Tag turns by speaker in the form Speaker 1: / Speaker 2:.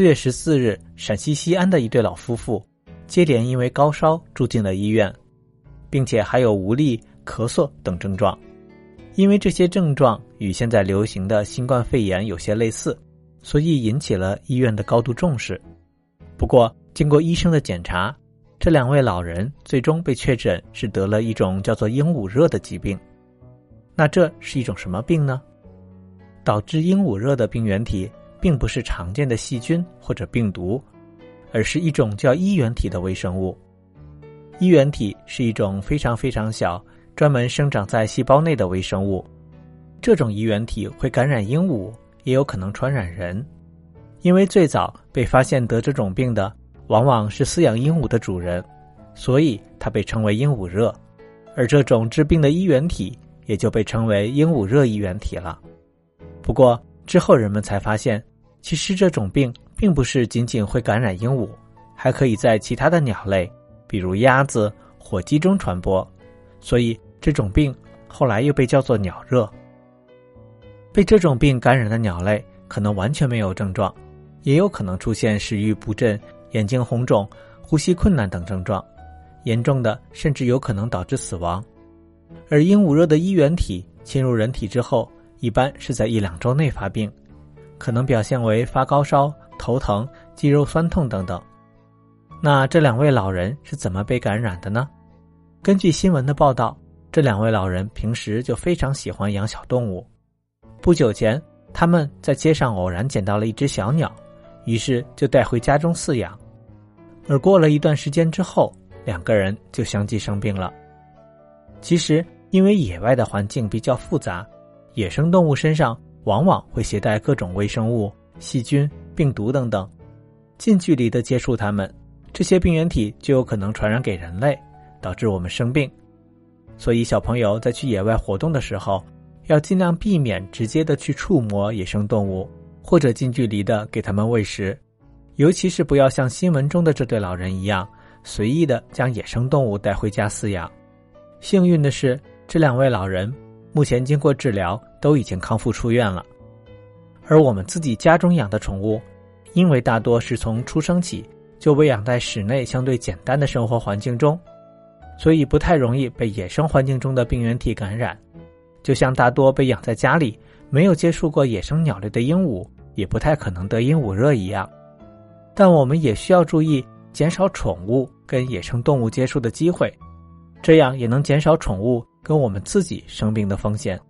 Speaker 1: 四月十四日，陕西西安的一对老夫妇接连因为高烧住进了医院，并且还有无力、咳嗽等症状。因为这些症状与现在流行的新冠肺炎有些类似，所以引起了医院的高度重视。不过，经过医生的检查，这两位老人最终被确诊是得了一种叫做鹦鹉热的疾病。那这是一种什么病呢？导致鹦鹉热的病原体并不是常见的细菌或者病毒，而是一种叫衣原体的微生物。衣原体是一种非常非常小。专门生长在细胞内的微生物，这种衣原体会感染鹦鹉，也有可能传染人。因为最早被发现得这种病的，往往是饲养鹦鹉的主人，所以它被称为鹦鹉热。而这种致病的衣原体也就被称为鹦鹉热衣原体了。不过之后人们才发现，其实这种病并不是仅仅会感染鹦鹉，还可以在其他的鸟类，比如鸭子、火鸡中传播，所以。这种病后来又被叫做鸟热。被这种病感染的鸟类可能完全没有症状，也有可能出现食欲不振、眼睛红肿、呼吸困难等症状，严重的甚至有可能导致死亡。而鹦鹉热的衣原体侵入人体之后，一般是在一两周内发病，可能表现为发高烧、头疼、肌肉酸痛等等。那这两位老人是怎么被感染的呢？根据新闻的报道。这两位老人平时就非常喜欢养小动物。不久前，他们在街上偶然捡到了一只小鸟，于是就带回家中饲养。而过了一段时间之后，两个人就相继生病了。其实，因为野外的环境比较复杂，野生动物身上往往会携带各种微生物、细菌、病毒等等。近距离的接触它们，这些病原体就有可能传染给人类，导致我们生病。所以，小朋友在去野外活动的时候，要尽量避免直接的去触摸野生动物，或者近距离的给他们喂食，尤其是不要像新闻中的这对老人一样，随意的将野生动物带回家饲养。幸运的是，这两位老人目前经过治疗，都已经康复出院了。而我们自己家中养的宠物，因为大多是从出生起就喂养在室内相对简单的生活环境中。所以不太容易被野生环境中的病原体感染，就像大多被养在家里、没有接触过野生鸟类的鹦鹉，也不太可能得鹦鹉热一样。但我们也需要注意减少宠物跟野生动物接触的机会，这样也能减少宠物跟我们自己生病的风险。